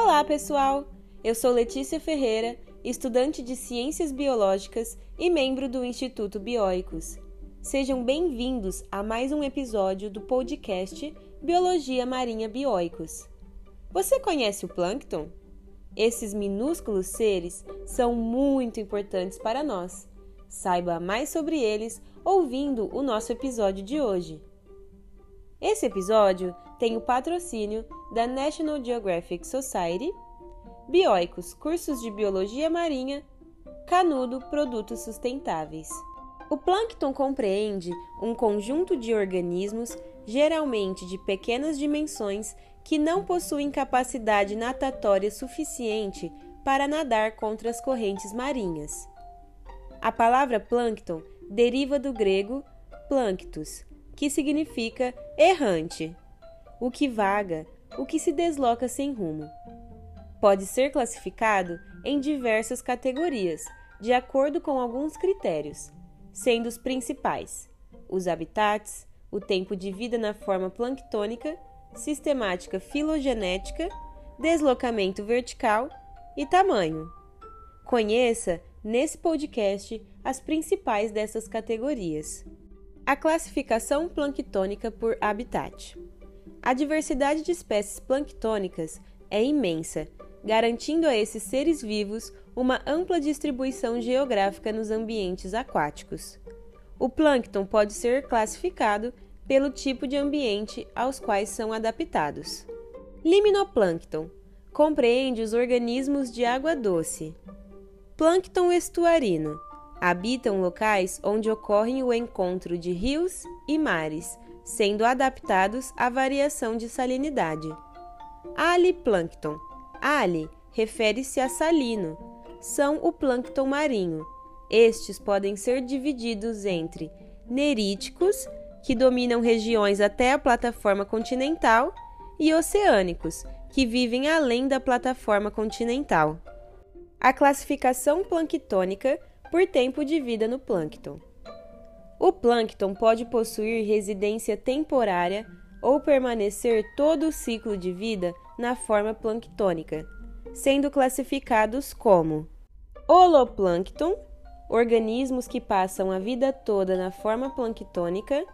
Olá, pessoal! Eu sou Letícia Ferreira, estudante de Ciências Biológicas e membro do Instituto Bioicos. Sejam bem-vindos a mais um episódio do podcast Biologia Marinha Bioicos. Você conhece o plâncton? Esses minúsculos seres são muito importantes para nós. Saiba mais sobre eles ouvindo o nosso episódio de hoje. Esse episódio tem o patrocínio da National Geographic Society, Bioicos Cursos de Biologia Marinha, Canudo Produtos Sustentáveis. O plâncton compreende um conjunto de organismos, geralmente de pequenas dimensões, que não possuem capacidade natatória suficiente para nadar contra as correntes marinhas. A palavra plâncton deriva do grego planctus, que significa errante, o que vaga, o que se desloca sem rumo. Pode ser classificado em diversas categorias, de acordo com alguns critérios, sendo os principais os habitats, o tempo de vida na forma planctônica, sistemática filogenética, deslocamento vertical e tamanho. Conheça nesse podcast as principais dessas categorias. A classificação planctônica por habitat. A diversidade de espécies planctônicas é imensa, garantindo a esses seres vivos uma ampla distribuição geográfica nos ambientes aquáticos. O plâncton pode ser classificado pelo tipo de ambiente aos quais são adaptados. Limnoplâncton compreende os organismos de água doce. Plâncton estuarino Habitam locais onde ocorre o encontro de rios e mares, sendo adaptados à variação de salinidade. Aliplâncton. Ali refere-se a salino. São o plâncton marinho. Estes podem ser divididos entre neríticos, que dominam regiões até a plataforma continental, e oceânicos, que vivem além da plataforma continental. A classificação planctônica por tempo de vida no plâncton. O plâncton pode possuir residência temporária ou permanecer todo o ciclo de vida na forma planctônica, sendo classificados como holoplâncton, organismos que passam a vida toda na forma planctônica,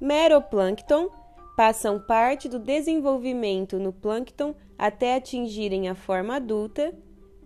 meroplâncton, passam parte do desenvolvimento no plâncton até atingirem a forma adulta,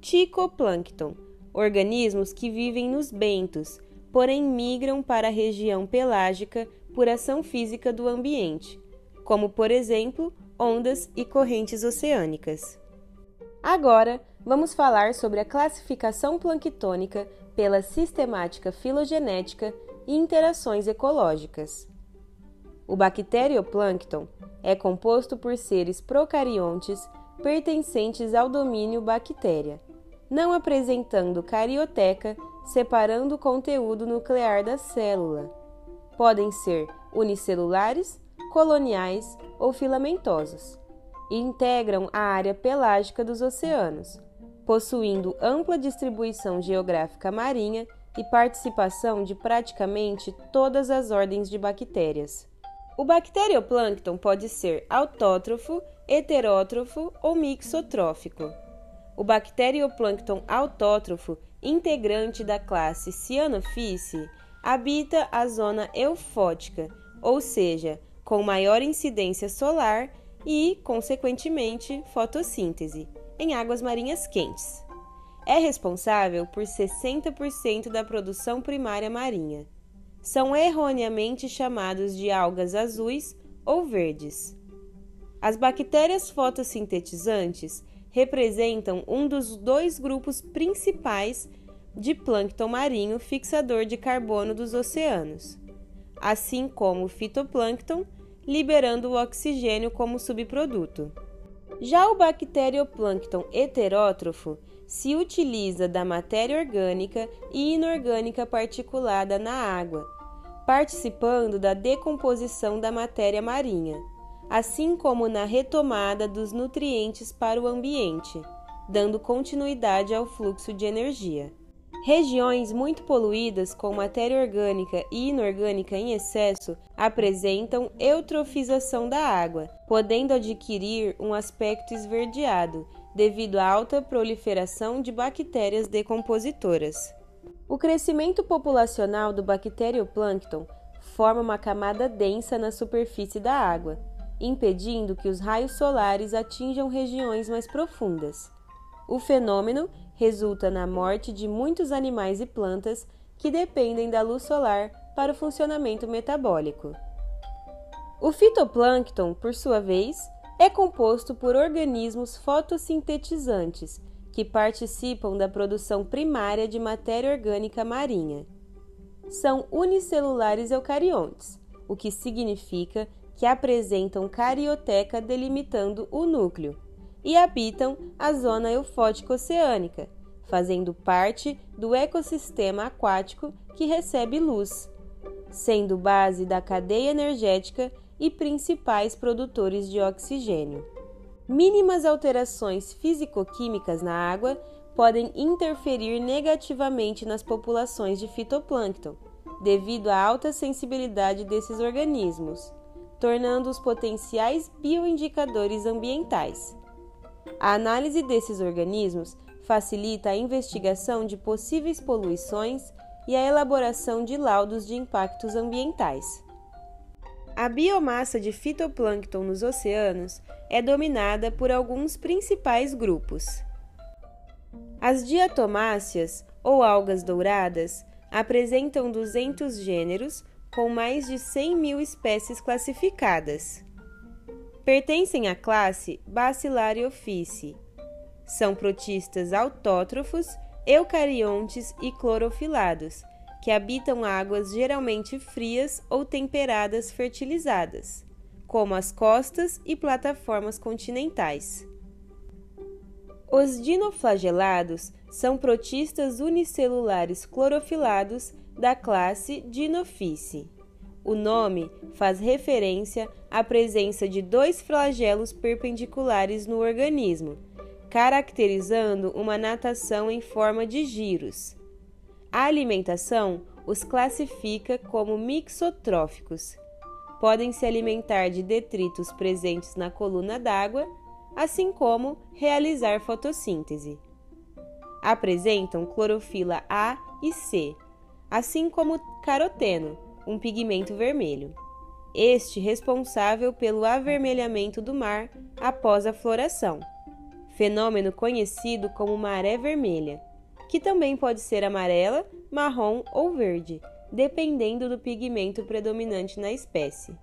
ticoplâncton, organismos que vivem nos bentos, porém migram para a região pelágica por ação física do ambiente, como por exemplo ondas e correntes oceânicas. Agora, vamos falar sobre a classificação planctônica pela sistemática filogenética e interações ecológicas. O bacterioplâncton é composto por seres procariontes pertencentes ao domínio bactéria não apresentando carioteca, separando o conteúdo nuclear da célula. Podem ser unicelulares, coloniais ou filamentosos. E integram a área pelágica dos oceanos, possuindo ampla distribuição geográfica marinha e participação de praticamente todas as ordens de bactérias. O bacterioplâncton pode ser autótrofo, heterótrofo ou mixotrófico. O bacterioplâncton autótrofo, integrante da classe Cyanophyce, habita a zona eufótica, ou seja, com maior incidência solar e, consequentemente, fotossíntese, em águas marinhas quentes. É responsável por 60% da produção primária marinha. São erroneamente chamados de algas azuis ou verdes. As bactérias fotossintetizantes representam um dos dois grupos principais de plâncton marinho fixador de carbono dos oceanos, assim como o fitoplâncton, liberando o oxigênio como subproduto. Já o bacterioplâncton heterótrofo se utiliza da matéria orgânica e inorgânica particulada na água, participando da decomposição da matéria marinha assim como na retomada dos nutrientes para o ambiente, dando continuidade ao fluxo de energia. Regiões muito poluídas com matéria orgânica e inorgânica em excesso apresentam eutrofização da água, podendo adquirir um aspecto esverdeado devido à alta proliferação de bactérias decompositoras. O crescimento populacional do bacterioplâncton forma uma camada densa na superfície da água, impedindo que os raios solares atinjam regiões mais profundas. O fenômeno resulta na morte de muitos animais e plantas que dependem da luz solar para o funcionamento metabólico. O fitoplâncton, por sua vez, é composto por organismos fotossintetizantes que participam da produção primária de matéria orgânica marinha. São unicelulares eucariontes, o que significa que apresentam carioteca delimitando o núcleo e habitam a zona eufótica oceânica, fazendo parte do ecossistema aquático que recebe luz, sendo base da cadeia energética e principais produtores de oxigênio. Mínimas alterações físico-químicas na água podem interferir negativamente nas populações de fitoplâncton, devido à alta sensibilidade desses organismos, tornando-os potenciais bioindicadores ambientais. A análise desses organismos facilita a investigação de possíveis poluições e a elaboração de laudos de impactos ambientais. A biomassa de fitoplâncton nos oceanos é dominada por alguns principais grupos. As diatomáceas, ou algas douradas, apresentam 200 gêneros, com mais de 100 mil espécies classificadas. Pertencem à classe Bacillariophyce. São protistas autótrofos, eucariontes e clorofilados, que habitam águas geralmente frias ou temperadas fertilizadas, como as costas e plataformas continentais. Os dinoflagelados são protistas unicelulares clorofilados da classe Dinophyce. O nome faz referência à presença de dois flagelos perpendiculares no organismo, caracterizando uma natação em forma de giros. A alimentação os classifica como mixotróficos. Podem se alimentar de detritos presentes na coluna d'água, assim como realizar fotossíntese. Apresentam clorofila A e C, assim como caroteno, um pigmento vermelho. Este responsável pelo avermelhamento do mar após a floração, fenômeno conhecido como maré vermelha que também pode ser amarela, marrom ou verde, dependendo do pigmento predominante na espécie.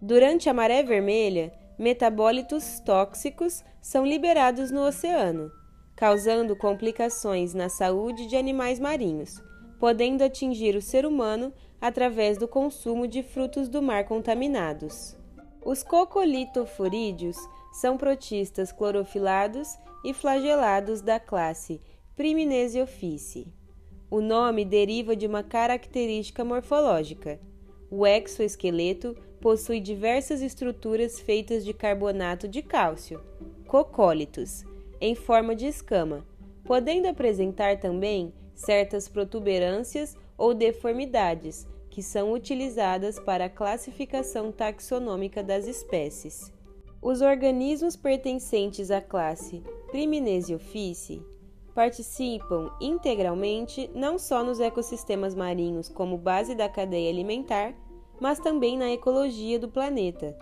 Durante a maré vermelha, metabólitos tóxicos são liberados no oceano, causando complicações na saúde de animais marinhos, podendo atingir o ser humano através do consumo de frutos do mar contaminados. Os cocolitoforídeos são protistas clorofilados e flagelados da classe Priminese office. O nome deriva de uma característica morfológica. O exoesqueleto possui diversas estruturas feitas de carbonato de cálcio, cocólitos, em forma de escama, podendo apresentar também certas protuberâncias ou deformidades que são utilizadas para a classificação taxonômica das espécies. Os organismos pertencentes à classe Priminese office participam integralmente não só nos ecossistemas marinhos como base da cadeia alimentar, mas também na ecologia do planeta.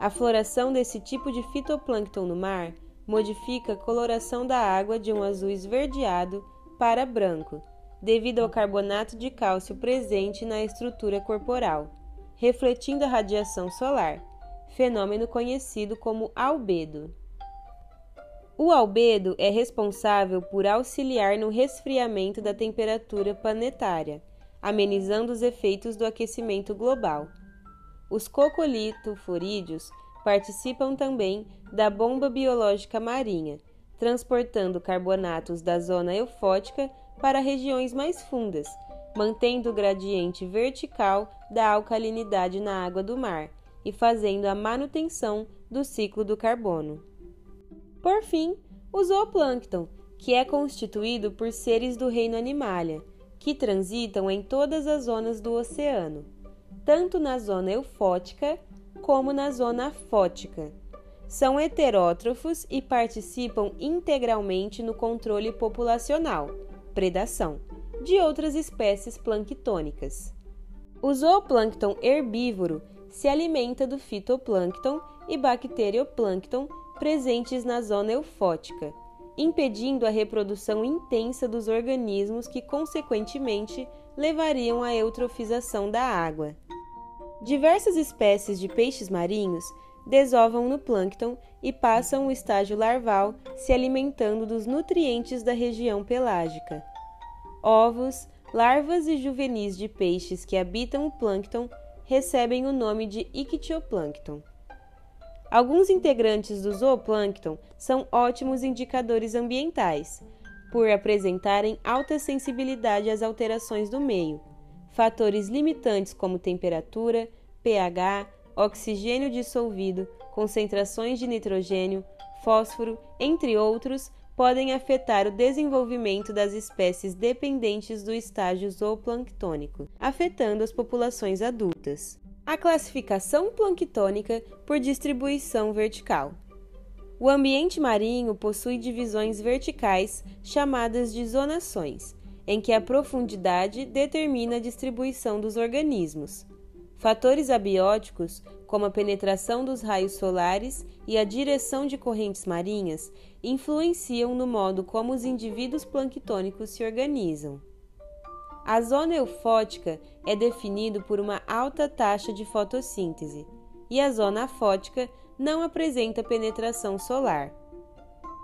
A floração desse tipo de fitoplâncton no mar modifica a coloração da água de um azul esverdeado para branco, devido ao carbonato de cálcio presente na estrutura corporal, refletindo a radiação solar, fenômeno conhecido como albedo. O albedo é responsável por auxiliar no resfriamento da temperatura planetária, amenizando os efeitos do aquecimento global. Os cocolitoforídeos participam também da bomba biológica marinha, transportando carbonatos da zona eufótica para regiões mais fundas, mantendo o gradiente vertical da alcalinidade na água do mar e fazendo a manutenção do ciclo do carbono. Por fim, o zooplâncton, que é constituído por seres do reino Animalia, que transitam em todas as zonas do oceano, tanto na zona eufótica como na zona afótica. São heterótrofos e participam integralmente no controle populacional, predação, de outras espécies planctônicas. O zooplâncton herbívoro se alimenta do fitoplâncton e bacterioplâncton presentes na zona eufótica, impedindo a reprodução intensa dos organismos que, consequentemente, levariam à eutrofização da água. Diversas espécies de peixes marinhos desovam no plâncton e passam o estágio larval se alimentando dos nutrientes da região pelágica. Ovos, larvas e juvenis de peixes que habitam o plâncton recebem o nome de ictioplâncton. Alguns integrantes do zooplâncton são ótimos indicadores ambientais, por apresentarem alta sensibilidade às alterações do meio. Fatores limitantes como temperatura, pH, oxigênio dissolvido, concentrações de nitrogênio, fósforo, entre outros, podem afetar o desenvolvimento das espécies dependentes do estágio zooplanctônico, afetando as populações adultas. A classificação planctônica por distribuição vertical. O ambiente marinho possui divisões verticais chamadas de zonações, em que a profundidade determina a distribuição dos organismos. Fatores abióticos, como a penetração dos raios solares e a direção de correntes marinhas, influenciam no modo como os indivíduos planctônicos se organizam. A zona eufótica é definida por uma alta taxa de fotossíntese, e a zona afótica não apresenta penetração solar.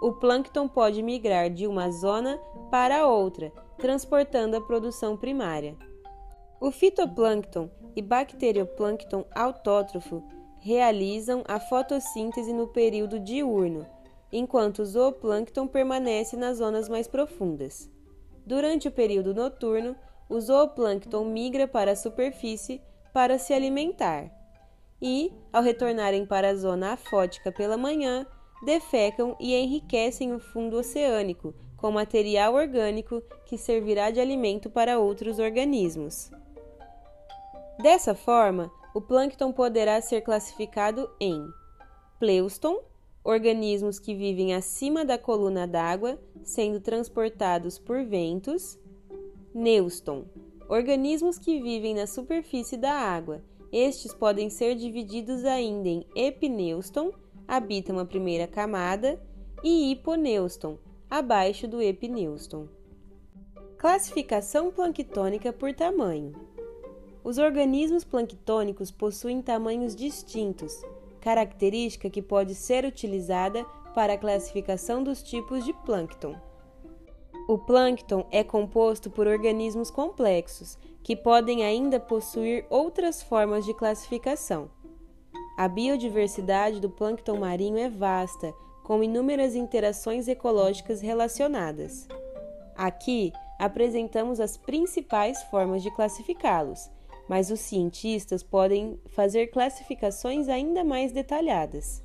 O plâncton pode migrar de uma zona para outra, transportando a produção primária. O fitoplâncton e bacterioplâncton autótrofo realizam a fotossíntese no período diurno, enquanto o zooplâncton permanece nas zonas mais profundas. Durante o período noturno, o zooplâncton migra para a superfície para se alimentar e, ao retornarem para a zona afótica pela manhã, defecam e enriquecem o fundo oceânico com material orgânico que servirá de alimento para outros organismos. Dessa forma, o plâncton poderá ser classificado em pleuston, organismos que vivem acima da coluna d'água, sendo transportados por ventos, neuston, organismos que vivem na superfície da água. Estes podem ser divididos ainda em epineuston, habitam a primeira camada, e hiponeuston, abaixo do epineuston. Classificação planctônica por tamanho. Os organismos planctônicos possuem tamanhos distintos, característica que pode ser utilizada para a classificação dos tipos de plâncton. O plâncton é composto por organismos complexos, que podem ainda possuir outras formas de classificação. A biodiversidade do plâncton marinho é vasta, com inúmeras interações ecológicas relacionadas. Aqui apresentamos as principais formas de classificá-los, mas os cientistas podem fazer classificações ainda mais detalhadas.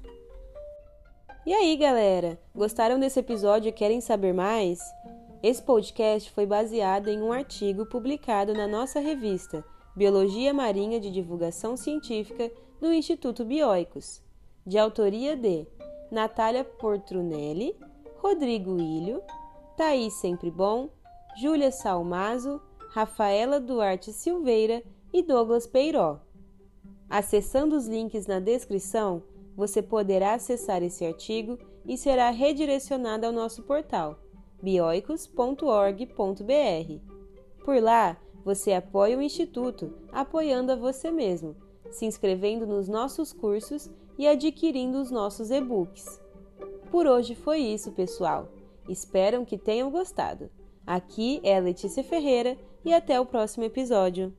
E aí, galera? Gostaram desse episódio e querem saber mais? Esse podcast foi baseado em um artigo publicado na nossa revista Biologia Marinha de Divulgação Científica do Instituto Bioicos, de autoria de Natália Portrunelli, Rodrigo Ilho, Thaís Sempre Bom, Júlia Salmazo, Rafaela Duarte Silveira e Douglas Peiró. Acessando os links na descrição, você poderá acessar esse artigo e será redirecionado ao nosso portal bioicos.org.br. Por lá, você apoia o Instituto, apoiando a você mesmo, se inscrevendo nos nossos cursos e adquirindo os nossos e-books. Por hoje foi isso, pessoal. Espero que tenham gostado. Aqui é a Letícia Ferreira e até o próximo episódio.